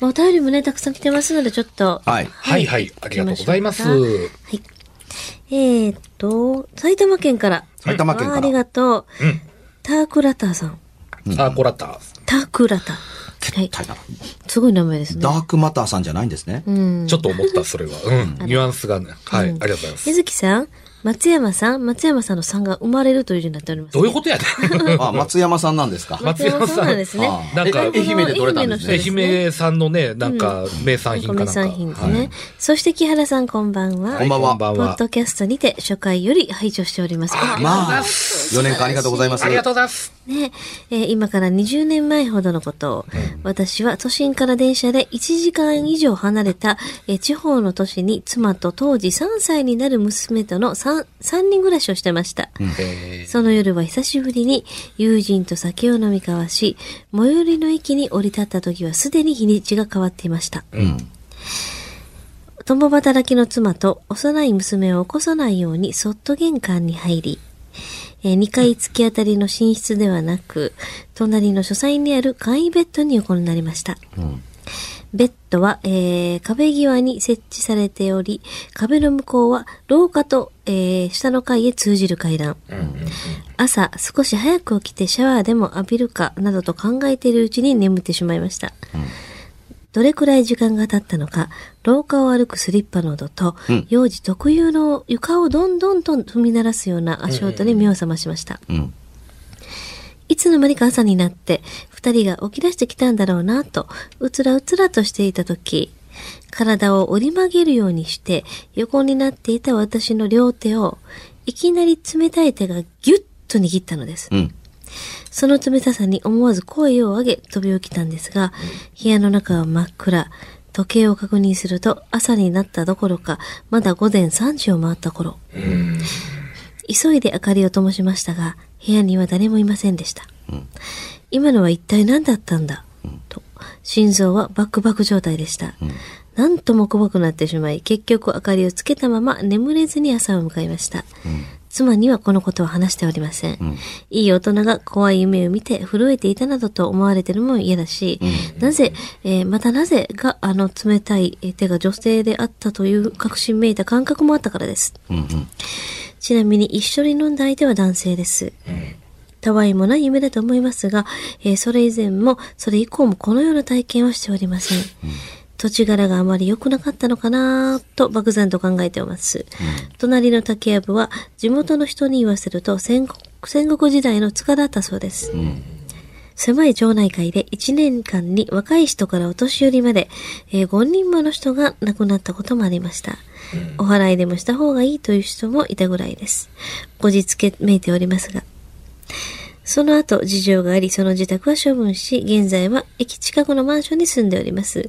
お便りもね、たくさん来てますので、ちょっと。はい。はいはい、ありがとうございます。はい。えー、っと、埼玉県から。埼玉県からあありがとう。うんタークラターさん。ターコラター。タークラター。はい。すごい名前ですね。ダークマターさんじゃないんですね。うん。ちょっと思った、それは。うん。ニュアンスがね。はい、ありがとうございます。水木さん、松山さん、松山さんのさんが生まれるという字になっております、どういうことやねん。あ、松山さんなんですか？松山さんなんですね。あなんかえ愛媛で取れたんですね？愛媛産のね、なんか、名産品かなんか。名産品ですね。そして木原さんこんばんは。こんばんはこんばんは。ポッドキャストにて初回より拝聴しております。あまあ、4年間ありがとうございます。ありがとうございます。ね。えー今から20年前ほどのことを、私は都心から電車で1時間以上離れた、えー地方の都市に妻と当時3歳になる娘との 3, 3人暮らしをしてました。えその夜は久しぶりに友人と酒を飲み交わし、最寄りの駅に降り立った時はすでに日にちが変わっていました。共働きの妻と幼い娘を起こさないようにそっと玄関に入り、え2階突き当たりの寝室ではなく、隣の書斎にある簡易ベッドに横になりました。ベッドは、えー壁際に設置されており、壁の向こうは廊下と、えー下の階へ通じる階段。朝少し早く起きてシャワーでも浴びるかなどと考えているうちに眠ってしまいました。どれくらい時間が経ったのか、廊下を歩くスリッパの音と、幼児特有の床をどんどんと踏み鳴らすような足音に目を覚ましました。んいつの間にか朝になって、二人が起き出してきたんだろうなと、うつらうつらとしていたとき、体を折り曲げるようにして、横になっていた私の両手を、いきなり冷たい手がギュッと握ったのです。うん。その冷たさに思わず声を上げ飛び起きたんですが、部屋の中は真っ暗。時計を確認すると朝になったどころか、まだ午前3時を回った頃。急いで明かりを灯しましたが、部屋には誰もいませんでした。今のは一体何だったんだ、と、心臓はバクバク状態でした。なんとも怖くなってしまい、結局明かりをつけたまま眠れずに朝を迎えました。妻にはこのことは話しておりません。いい大人が怖い夢を見て震えていたなどと思われてるのも嫌だし、なぜ、えーまたなぜがあの冷たいえー手が女性であったという確信めいた感覚もあったからです。ちなみに一緒に飲んだ相手は男性です。たわいもない夢だと思いますが、えーそれ以前も、それ以降もこのような体験はしておりません。土地柄があまり良くなかったのかなと漠然と考えております。隣の竹やぶは地元の人に言わせると戦国戦国時代の塚だったそうです。狭い町内会で1年間に若い人からお年寄りまで、えー5人もの人が亡くなったこともありました。お祓いでもした方がいいという人もいたぐらいです。後日けめいておりますが。その後、事情があり、その自宅は処分し、現在は駅近くのマンションに住んでおります。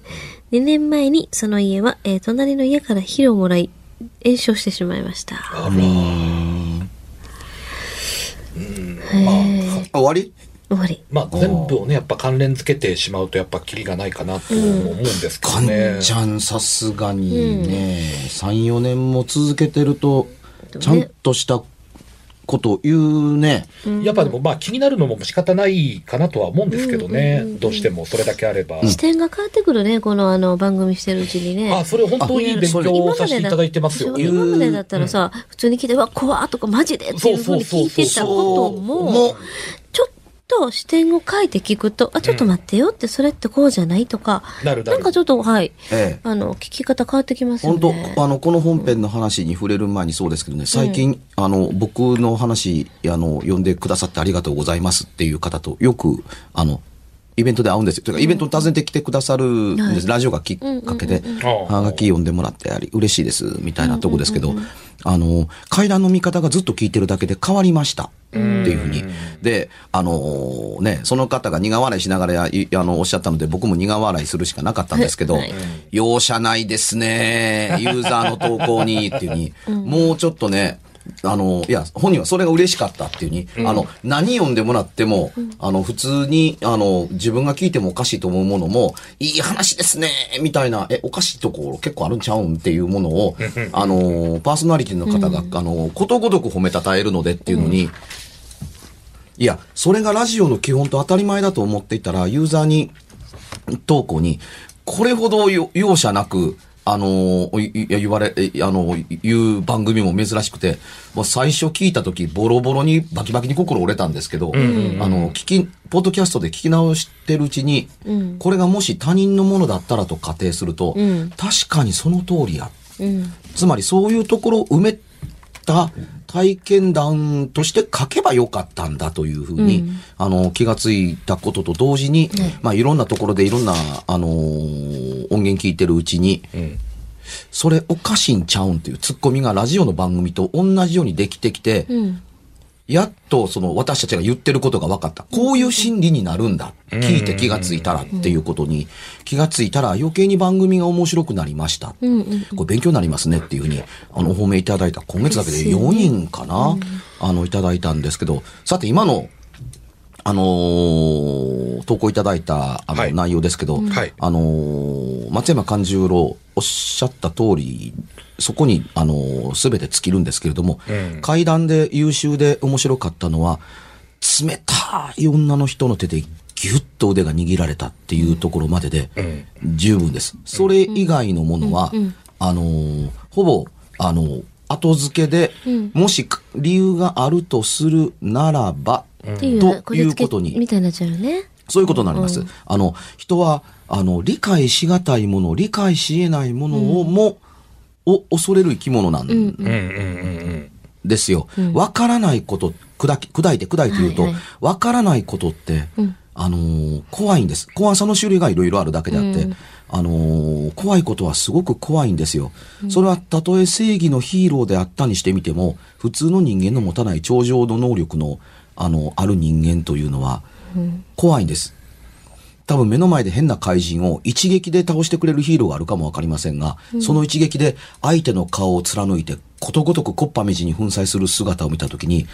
2年前にその家は、えー隣の家から火をもらい、炎症してしまいました。あら。終わり？終わり。まあ全部をね、やっぱ関連付けてしまうとやっぱキリがないかなと思うんですけどかね。んちゃんさすがにね、3、4年も続けてると、ちゃんとしたこと言うね。やっぱでもまあ気になるのも仕方ないかなとは思うんですけどね。どうしてもそれだけあれば。視点が変わってくるね、このあの番組してるうちにね。あ、それ本当に勉強をさせていただいてますよ。今までだったらさ、普通に聞いて、うわ、怖っとかマジでっていうふうに聞いてたことも、と視点を変えて聞くと、あ、ちょっと待ってよって、それってこうじゃないとか、なるなる。んかちょっと、はい、ええ。あの、聞き方変わってきますよ本ね。当あの、この本編の話に触れる前にそうですけどね、最近、あの、僕の話、あの、呼んでくださってありがとうございますっていう方とよく、あの、イベントで会うんですよ。というか、イベントに訪ねてきてくださるんです。ラジオがきっかけで、はがき読んでもらってあり、嬉しいです、みたいなとこですけど、あの、階段の見方がずっと聞いてるだけで変わりました。っていうふうに。で、あのね、その方が苦笑いしながらいあのおっしゃったので、僕も苦笑いするしかなかったんですけど、はい容赦ないですね。ユーザーの投稿にっていうに、もうちょっとね、あの、いや、本人はそれが嬉しかったっていうに、あの、何読んでもらっても、あの、普通に、あの、自分が聞いてもおかしいと思うものも、いい話ですねみたいな、え、おかしいところ結構あるんちゃうんっていうものを、あの、パーソナリティの方が、あの、ことごとく褒めたたえるのでっていうのに、いや、それがラジオの基本と当たり前だと思っていたら、ユーザーに、投稿に、これほどよ容赦なく、あのいいや言われ、えあの、言う番組も珍しくて、もう最初聞いた時、ボロボロにバキバキに心折れたんですけど、あの、聞き、ポッドキャストで聞き直してるうちに、これがもし他人のものだったらと仮定すると、確かにその通りや。うん。つまりそういうところを埋めた体験談として書けばよかったんだというふうに、あの、気がついたことと同時に、まあいろんなところでいろんな、あのー音源聞いてるうちに、それおかしいんちゃうんっていうツッコミがラジオの番組と同じようにできてきて、うん。やっとその私たちが言ってることが分かった。こういう心理になるんだ。聞いて気がついたらっていうことに。気がついたら余計に番組が面白くなりました。これ勉強になりますねっていうふうに、あの、お褒めいただいた今月だけで4人かな、あの、いただいたんですけど、さて今の、あのー投稿いただいた、あの、はい。内容ですけど、はい。あのー松山勘十郎おっしゃった通り、そこに、あのすべて尽きるんですけれども、うん。階段で優秀で面白かったのは、冷たい女の人の手でギュッと腕が握られたっていうところまでで、十分です。それ以外のものは、あのーほぼ、あのー後付けで、もしか理由があるとするならば、っていうな、ということにみたいになっちゃうよね。そういうことになります。あの、人は、あの、理解しがたいもの、理解し得ないものをも、を恐れる生き物なんうんうんうんうん。ですよ。わ、からないこと、砕き、砕いて砕いて言うと、わ、はいはいからないことって、あのー怖いんです。怖さの種類がいろいろあるだけであって、あのー怖いことはすごく怖いんですよ。それはたとえ正義のヒーローであったにしてみても、普通の人間の持たない超常の能力の、あの、ある人間というのは、怖いんです。多分目の前で変な怪人を一撃で倒してくれるヒーローがあるかもわかりませんが、その一撃で相手の顔を貫いてことごとくコッパみじに粉砕する姿を見たときに、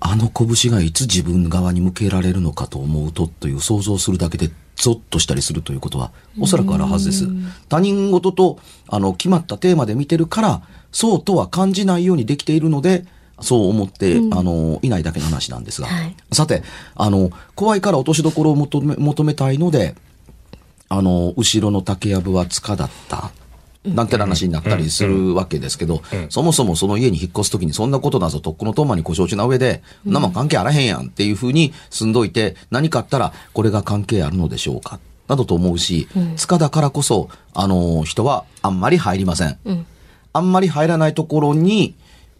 あの拳がいつ自分側に向けられるのかと思うとという想像するだけでゾッとしたりするということはおそらくあるはずです。他人事とあの決まったテーマで見てるからそうとは感じないようにできているのでそう思って、あのいないだけの話なんですが、はい。さてあの怖いから落としどころを求め求めたいのであの後ろの竹やぶは塚だった。なんてな話になったりするわけですけど、そもそもその家に引っ越すときにそんなことなぞとっくのとまにご承知な上で、そん。なもん関係あらへんやんっていうふうに住んどいて、何かあったらこれが関係あるのでしょうか。などと思うし、塚だからこそ、あの、人はあんまり入りません。あんまり入らないところに、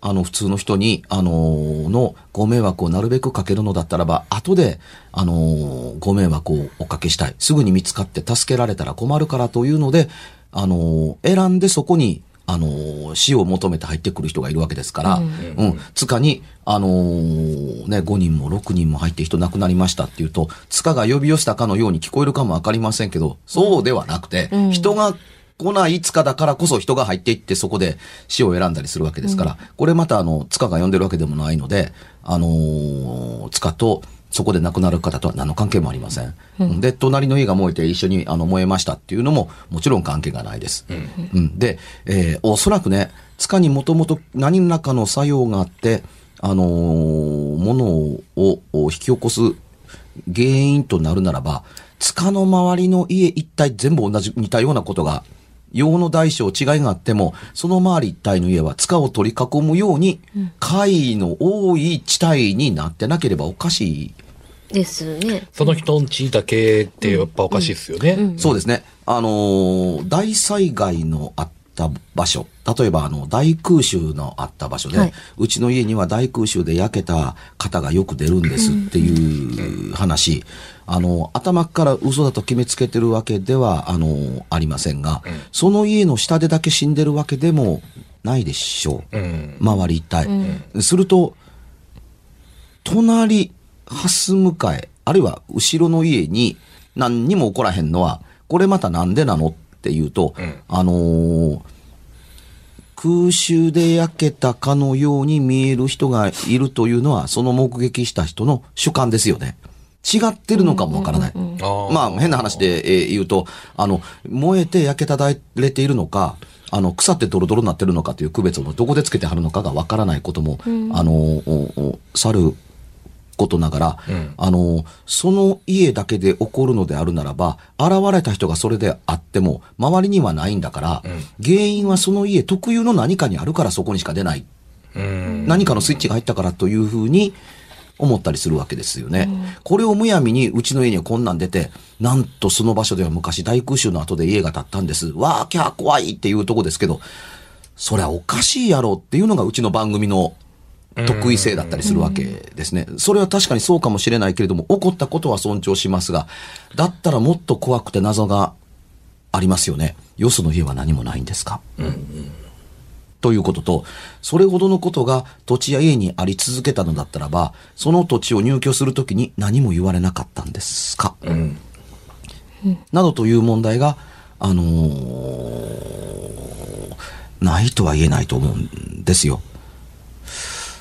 あの、普通の人に、あののご迷惑をなるべくかけるのだったらば、後で、あのご迷惑をおかけしたい。すぐに見つかって助けられたら困るからというので、あの選んでそこに、あの死を求めて入ってくる人がいるわけですから、うん、塚に、あのね、5人も6人も入って人亡くなりましたっていうと、塚が呼び寄せたかのように聞こえるかもわかりませんけど、そうではなくて、人が来ない塚だからこそ人が入っていってそこで死を選んだりするわけですから、これまたあの、塚が呼んでるわけでもないので、あのー塚と、そこで亡くなる方とは何の関係もありません。で、隣の家が燃えて一緒にあの燃えましたっていうのももちろん関係がないです。うんで、えーおそらくね、塚にもともと何らかの作用があって、あのーものをを引き起こす原因となるならば、塚の周りの家一帯全部同じ、似たようなことが、用の大小違いがあっても、その周り一帯の家は塚を取り囲むように、貝の多い地帯になってなければおかしい。ですね。その人んちだけってやっぱおかしいですよね。そうですね。あのー大災害のあった場所。例えば、あの、大空襲のあった場所で、はいうちの家には大空襲で焼けた方がよく出るんですっていう話。あの、頭から嘘だと決めつけてるわけでは、あの、ありませんが、その家の下でだけ死んでるわけでもないでしょう。うん。周り一帯。すると、隣、蓮向かい、あるいは後ろの家に何にも起こらへんのは、これまたなんでなのっていうと、んあのー空襲で焼けたかのように見える人がいるというのは、その目撃した人の主観ですよね。違ってるのかもわからない。まあ、変な話で、えー言うと、あの、燃えて焼けただれているのか、あの、腐ってドロドロになってるのかという区別をどこでつけてはるのかがわからないことも、あの、おお去ることながら、んあの、その家だけで起こるのであるならば、現れた人がそれであっても、周りにはないんだから、原因はその家特有の何かにあるからそこにしか出ない。うん。何かのスイッチが入ったからというふうに思ったりするわけですよね。これをむやみにうちの家にはこんなん出て、なんとその場所では昔大空襲の後で家が建ったんです。わーキャー怖いっていうとこですけど、そりゃおかしいやろっていうのがうちの番組の得意性だったりするわけですね。それは確かにそうかもしれないけれども、起こったことは尊重しますが、だったらもっと怖くて謎がありますよね。よその家は何もないんですか、ということと、それほどのことが土地や家にあり続けたのだったらば、その土地を入居するときに何も言われなかったんですか、んなどという問題が、あのーないとは言えないと思うんですよ。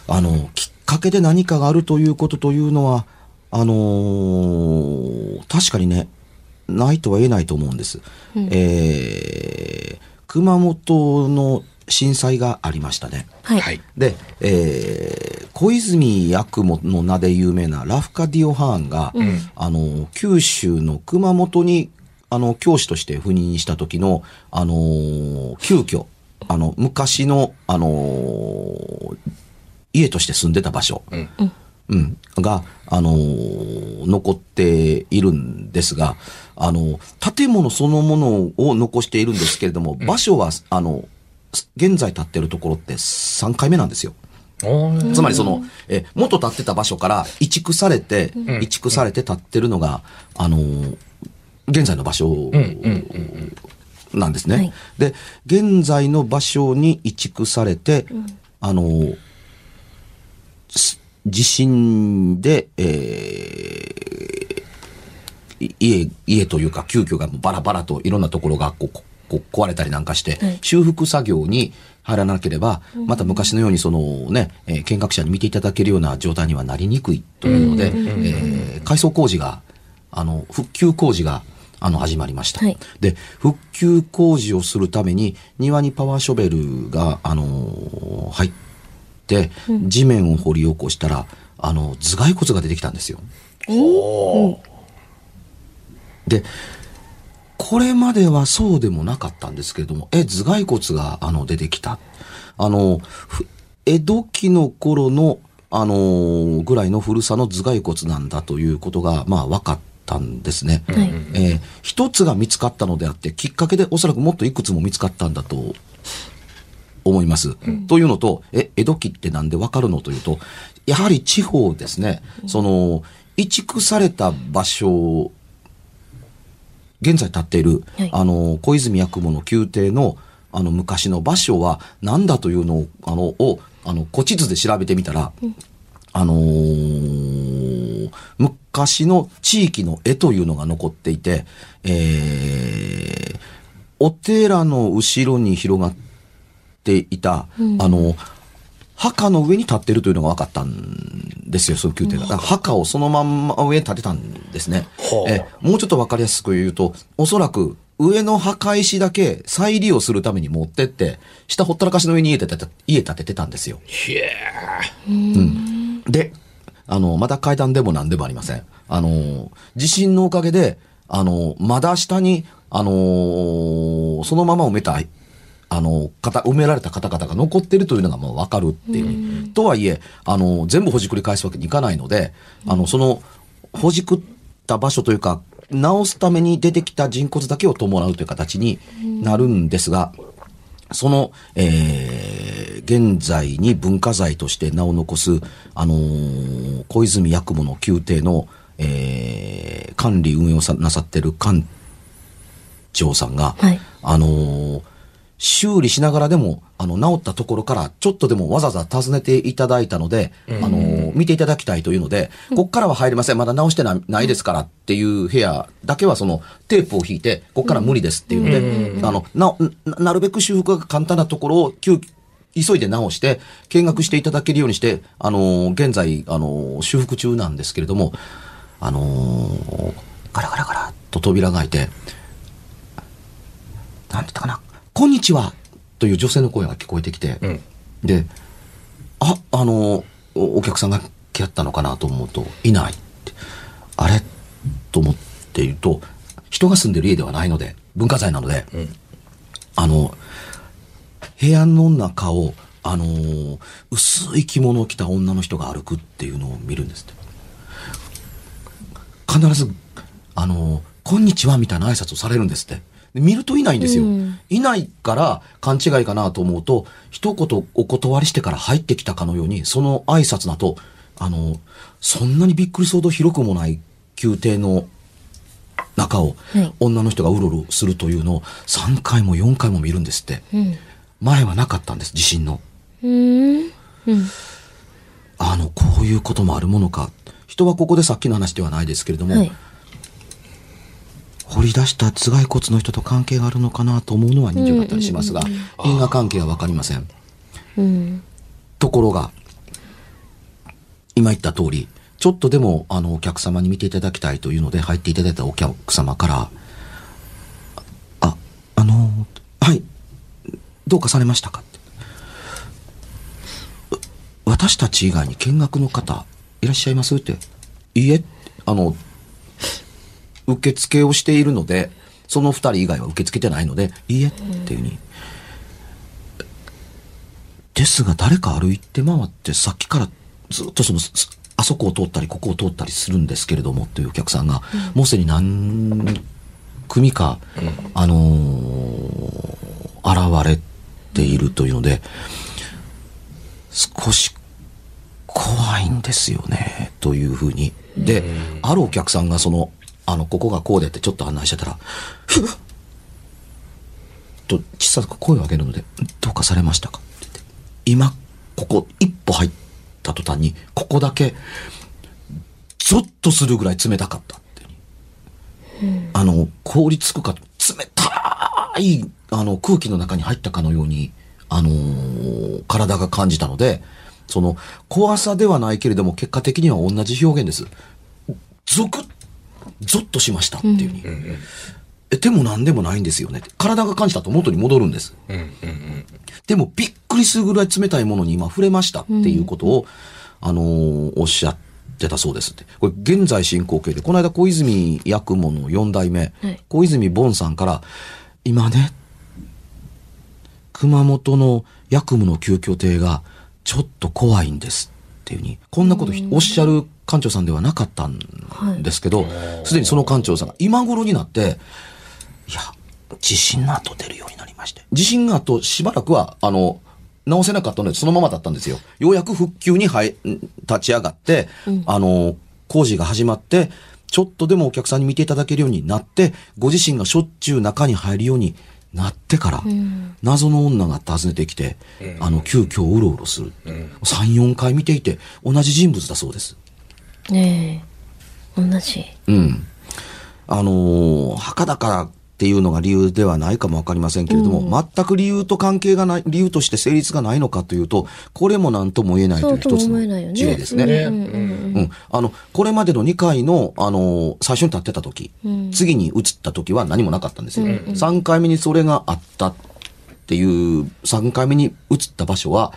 あの、きっかけで何かがあるということというのは、あのー確かにね、ないとは言えないと思うんです。えー熊本の震災がありましたね。はい。で、えー小泉八雲の名で有名なラフカディオ・ハーンが、あの、九州の熊本に、あの、教師として赴任した時の、あのー急遽、あの、昔の、あのー家として住んでた場所、うん。うん、が、あのー残っているんですが、あの、建物そのものを残しているんですけれども、場所は、あの、現在建ってるところって3回目なんですよ。つまりその、え、元建ってた場所から移築されて、移築されて建ってるのが、あのー現在の場所なんですね。はい。で、現在の場所に移築されて、あの地震で、え家、家というか急遽がもうバラバラといろんなところがこうここう壊れたりなんかして、はい。修復作業に入らなければ、また昔のようにそのね、えー見学者に見ていただけるような状態にはなりにくいというので、えー改装工事が、あの、復旧工事が、あの、始まりました。はい。で、復旧工事をするために、庭にパワーショベルが、あのー入って、地面を掘り起こしたら、あの、頭蓋骨が出てきたんですよ。おー？で、これまではそうでもなかったんですけれども、え、頭蓋骨が、あの、出てきた。あの、ふ江戸期の頃の、あのーぐらいの古さの頭蓋骨なんだということが、まあ、分かったんですね。はい。えー一つが見つかったのであって、きっかけでおそらくもっといくつも見つかったんだと思います。というのと、え、江戸期ってなんでわかるのというと、やはり地方ですね、その、移築された場所、現在建っている、はい。あの、小泉八雲の宮廷の、あの、昔の場所は何だというのを、あの、を、あの、古地図で調べてみたら、あのー昔の地域の絵というのが残っていて、えーお寺の後ろに広がっていた、あの、墓の上に立ってるというのが分かったんですよ、その宮廷が。墓をそのまんま上に立てたんですね。はあえもうちょっと分かりやすく言うと、おそらく上の墓石だけ再利用するために持ってって、下ほったらかしの上に家建てて家建ててたんですよ。ひえで、あの、まだ階段でも何でもありません。あの、地震のおかげで、あの、まだ下に、あのそのまま埋めた、あの、方、埋められた方々が残ってるというのがもうわかるっていう。とはいえ、あの、全部ほじくり返すわけにいかないので、あの、その、ほじくった場所というか、直すために出てきた人骨だけを伴うという形になるんですが、その、えー、現在に文化財として名を残す、あのー小泉八雲の宮廷の、えー、管理運営をさなさってる館長さんが、はい。あのー修理しながらでも、あの、治ったところから、ちょっとでもわざわざ訪ねていただいたので、あのー見ていただきたいというので、こっからは入れません。まだ直してなないですからっていう部屋だけはそのテープを引いて、こっから無理ですっていうので、あの、な、ななるべく修復が簡単なところを急急いで直して、見学していただけるようにして、あのー現在、あのー修復中なんですけれども、あのーガラガラガラっと扉が開いて、なんて言ったかな、こんにちはという女性の声が聞こえてきて、うんで、あ、あの、おお客さんが来やったのかなと思うと、いないって。あれ？と思っていると、人が住んでる家ではないので、文化財なので、あの、部屋の中を、あのー薄い着物を着た女の人が歩くっていうのを見るんですって。必ず、あのーこんにちはみたいな挨拶をされるんですって。で見るといないんですよ。うんいないから勘違いかなと思うと、一言お断りしてから入ってきたかのように、その挨拶だと、あのーそんなにびっくりするほど広くもない宮廷の中をはい女の人がうろうろするというのを3回も4回も見るんですって。うん。前はなかったんです、地震の。うん。あの、こういうこともあるものか。人はここでさっきの話ではないですけれども、はい。掘り出した頭蓋骨の人と関係があるのかなと思うのは人情だったりしますが、因果関係はわかりません。うん。ところが、今言った通り、ちょっとでも、あの、お客様に見ていただきたいというので、入っていただいたお客様から、あ、あの、はい、どうかされましたかって。う私たち以外に見学の方、いらっしゃいますって。いいえ、あの、受付をしているので、その二人以外は受け付けてないので、いいえっていうふうに。ですが誰か歩いて回ってさっきからずっとその、すあそこを通ったりここを通ったりするんですけれどもというお客さんが、もうすでに何組か、あのー現れているというので、少し怖いんですよね、というふうに。で、あるお客さんがその、あの、ここがこうでってちょっと案内してたら、ふっと小さく声を上げるので、どうかされましたか？って言って、今、ここ一歩入った途端に、ここだけ、ゾッとするぐらい冷たかったって。あの、凍りつくか、冷たい、あの、空気の中に入ったかのように、あのー体が感じたので、その、怖さではないけれども、結果的には同じ表現です。ゾクッ、ゾッとしましたっていうふうに。え、でも何でもないんですよね。体が感じたと元に戻るんです。でもびっくりするぐらい冷たいものに今触れましたっていうことを、あのーおっしゃってたそうですって。これ現在進行形で、この間小泉八雲の4代目、はい小泉ボさんから、今ね、熊本の八雲の旧居邸がちょっと怖いんですっていうふうに、こんなことひおっしゃる館長さんではなかったんですけど、すで、にその館長さんが今頃になって、いや、地震の後出るようになりまして。地震の後しばらくは、あの、直せなかったのでそのままだったんですよ。ようやく復旧にはいん立ち上がって、あの、工事が始まって、ちょっとでもお客さんに見ていただけるようになって、ご自身がしょっちゅう中に入るようになってから、謎の女が訪ねてきて、あの、急遽うろうろする。3、4回見ていて、同じ人物だそうです。ねえ。同じ。うん。あのー墓だからっていうのが理由ではないかもわかりませんけれども、全く理由と関係がない、理由として成立がないのかというと、これも何とも言えないという一つの事例ですね。ねうんうんうん。あの、これまでの2回の、あの、最初に立ってた時、次に移った時は何もなかったんですよ。3回目にそれがあったっていう、3回目に移った場所は、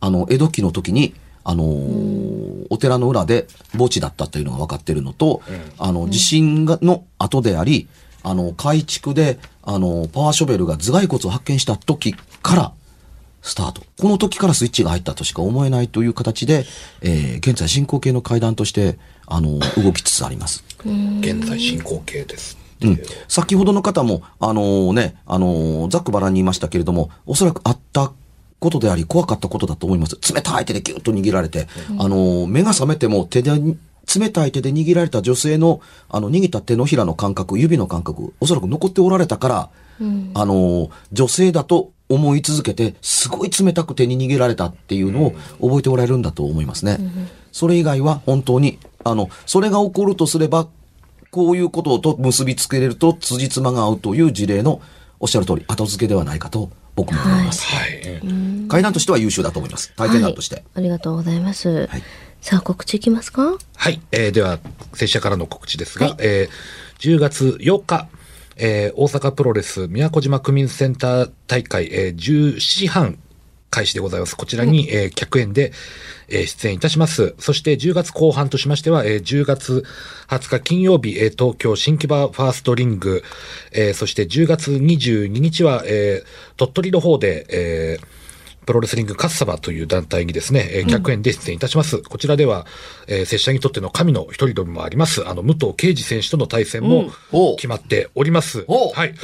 あの、江戸期の時に、あのーお寺の裏で墓地だったというのが分かっているのと、あの、地震が、の後であり、あの、改築で、あの、パワーショベルが頭蓋骨を発見した時から、スタート。この時からスイッチが入ったとしか思えないという形で、えー現在進行形の階段として、あの、動きつつあります。現在進行形です。うん。先ほどの方も、あのね、あのざっくばらんに言いましたけれども、おそらくあったことであり、怖かったことだと思います。冷たい手でギュッと握られて、あの目が覚めても手で、冷たい手で握られた女性の、あの、握った手のひらの感覚、指の感覚、おそらく残っておられたから、あの女性だと思い続けて、すごい冷たく手に握られたっていうのを覚えておられるんだと思いますね。それ以外は本当に、あの、それが起こるとすれば、こういうことと結びつけれると辻褄が合うという事例のおっしゃる通り、後付けではないかと僕も思います。はい。階段としては優秀だと思います。体験談として。はい、ありがとうございます。はいさあ、告知いきますか？はい。えーでは、拙者からの告知ですが、はいえー10月8日、えー大阪プロレス宮古島区民センター大会、えー10時半開始でございます。こちらに、えー客演で、えー出演いたします。そして10月後半としましては、えー10月20日金曜日、えー東京新木場ファーストリング、えーそして10月22日は、えー鳥取の方で、えープロレスリングカッサバという団体にですね、えー客演で出演いたします。こちらでは、えー、拙者にとっての神の一人でもあります、あの、武藤敬司選手との対戦も決まっております。おうはい。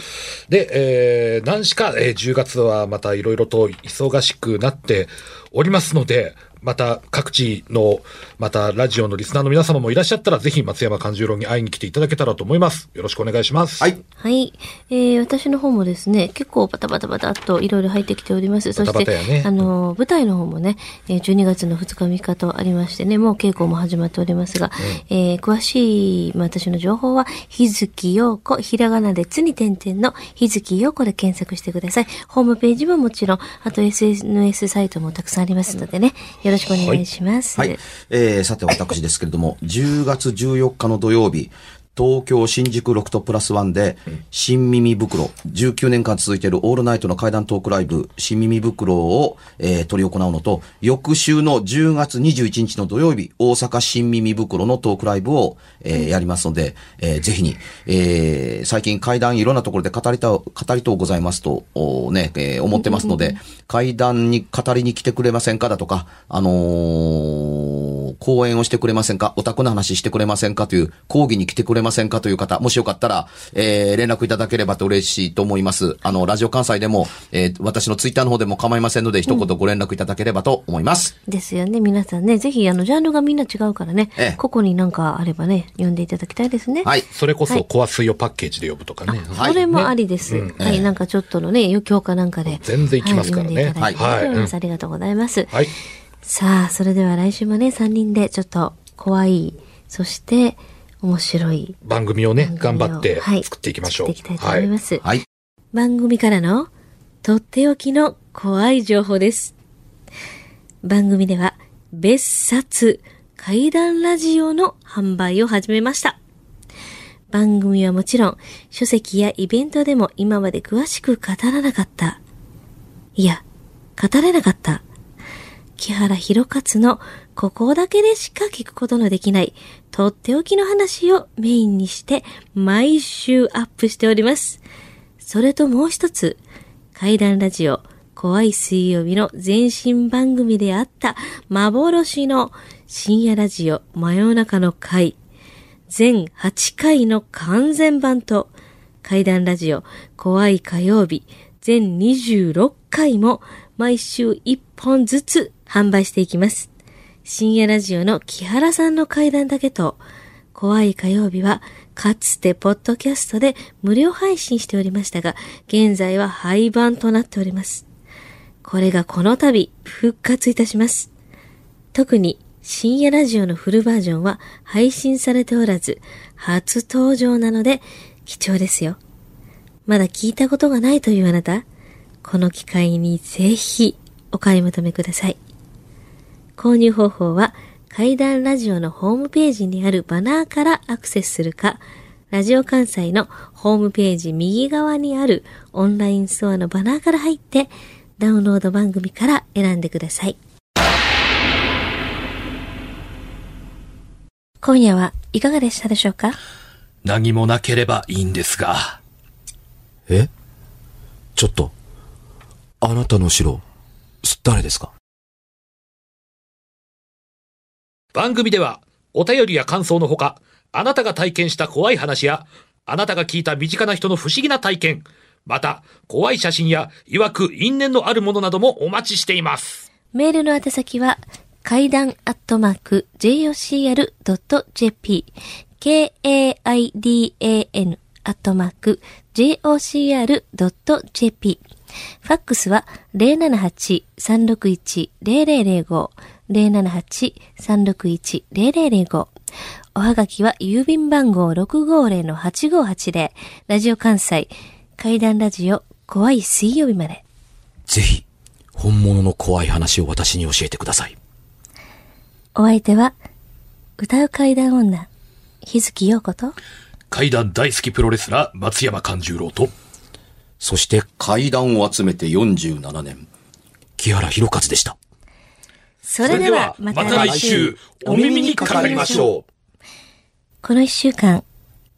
で、えー、何しか、えー10月はまたいろいろと忙しくなっておりますので、また各地の、またラジオのリスナーの皆様もいらっしゃったら、ぜひ松山勘十郎に会いに来ていただけたらと思います。よろしくお願いします。はい。はい。えー、私の方もですね、結構バタバタバタっといろいろ入ってきております。そバタバして、タやねあの、舞台の方もね、えー12月の2日3日とありましてね、もう稽古も始まっておりますが、えー詳しい、まあ私の情報は、日月陽子、ひらがなでつに点々の日月陽子で検索してください。ホームページももちろん、あと SNS サイトもたくさんありますのでね、よろろしくお願いします。はい。えー、さて私ですけれども、10月14日の土曜日、東京新宿ロクトプラスワンで、新耳袋、19年間続いているオールナイトの怪談トークライブ、新耳袋を、えー、取り行うのと、翌週の10月21日の土曜日、大阪新耳袋のトークライブを、えーやりますので、えーぜひに、えー最近怪談いろんなところで語りた、語りとうございますと、おね、えー思ってますので、怪談に語りに来てくれませんかだとか、あのー講演をしてくれませんか？お宅の話してくれませんか？という、講義に来てくれませんか？という方、もしよかったら、えー連絡いただければと嬉しいと思います。あの、ラジオ関西でも、えー私のツイッターの方でも構いませんので、一言ご連絡いただければと思います。ですよね。皆さんね、ぜひ、あの、ジャンルがみんな違うからね、ええ個々になんかあればね、読んでいただきたいですね。はい。それこそ、コア水をパッケージで呼ぶとかね。はいそれもありです。はい、なんかちょっとのね、余興かなんかで。全然行きますからねはい。ありがとうございます。はい。さあ、それでは来週もね、3人でちょっと怖い、そして面白い番組をね、頑張ってはい作っていきましょう。作っていきたいと思います。はい。番組からのとっておきの怖い情報です。番組では別冊怪談ラジオの販売を始めました。番組はもちろん書籍やイベントでも今まで詳しく語らなかった。いや、語れなかった。木原博勝のここだけでしか聞くことのできないとっておきの話をメインにして毎週アップしております。それともう一つ、怪談ラジオ、怖い水曜日の前身番組であった幻の深夜ラジオ真夜中の会、全8回の完全版と、怪談ラジオ怖い火曜日、全26回も毎週1本ずつ販売していきます。深夜ラジオの木原さんの怪談だけと、怖い火曜日は、かつてポッドキャストで無料配信しておりましたが、現在は廃盤となっております。これがこの度復活いたします。特に深夜ラジオのフルバージョンは配信されておらず、初登場なので貴重ですよ。まだ聞いたことがないというあなた、この機会にぜひお買い求めください。購入方法は階段ラジオのホームページにあるバナーからアクセスするか、ラジオ関西のホームページ右側にあるオンラインストアのバナーから入ってダウンロード番組から選んでください。今夜はいかがでしたでしょうか？何もなければいいんですが。え？ちょっと、あなたの城、誰ですか？番組では、お便りや感想のほか、あなたが体験した怖い話や、あなたが聞いた身近な人の不思議な体験、また、怖い写真や、曰く因縁のあるものなどもお待ちしています。メールの宛先は、階段アットマーク jocr.jp k-a-i-d-a-n アットマーク jocr.jp ファックスは078-361-0005 078-361-0005おはがきは郵便番号650-8580ラジオ関西階段ラジオ怖い水曜日まで。ぜひ、本物の怖い話を私に教えてください。お相手は、歌う階段女、日月陽子と、階段大好きプロレスラー、松山勘十郎と、そして階段を集めて47年、木原博一でした。それではまた来週、お耳にかかりましょう。この一週間、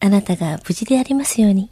あなたが無事でありますように。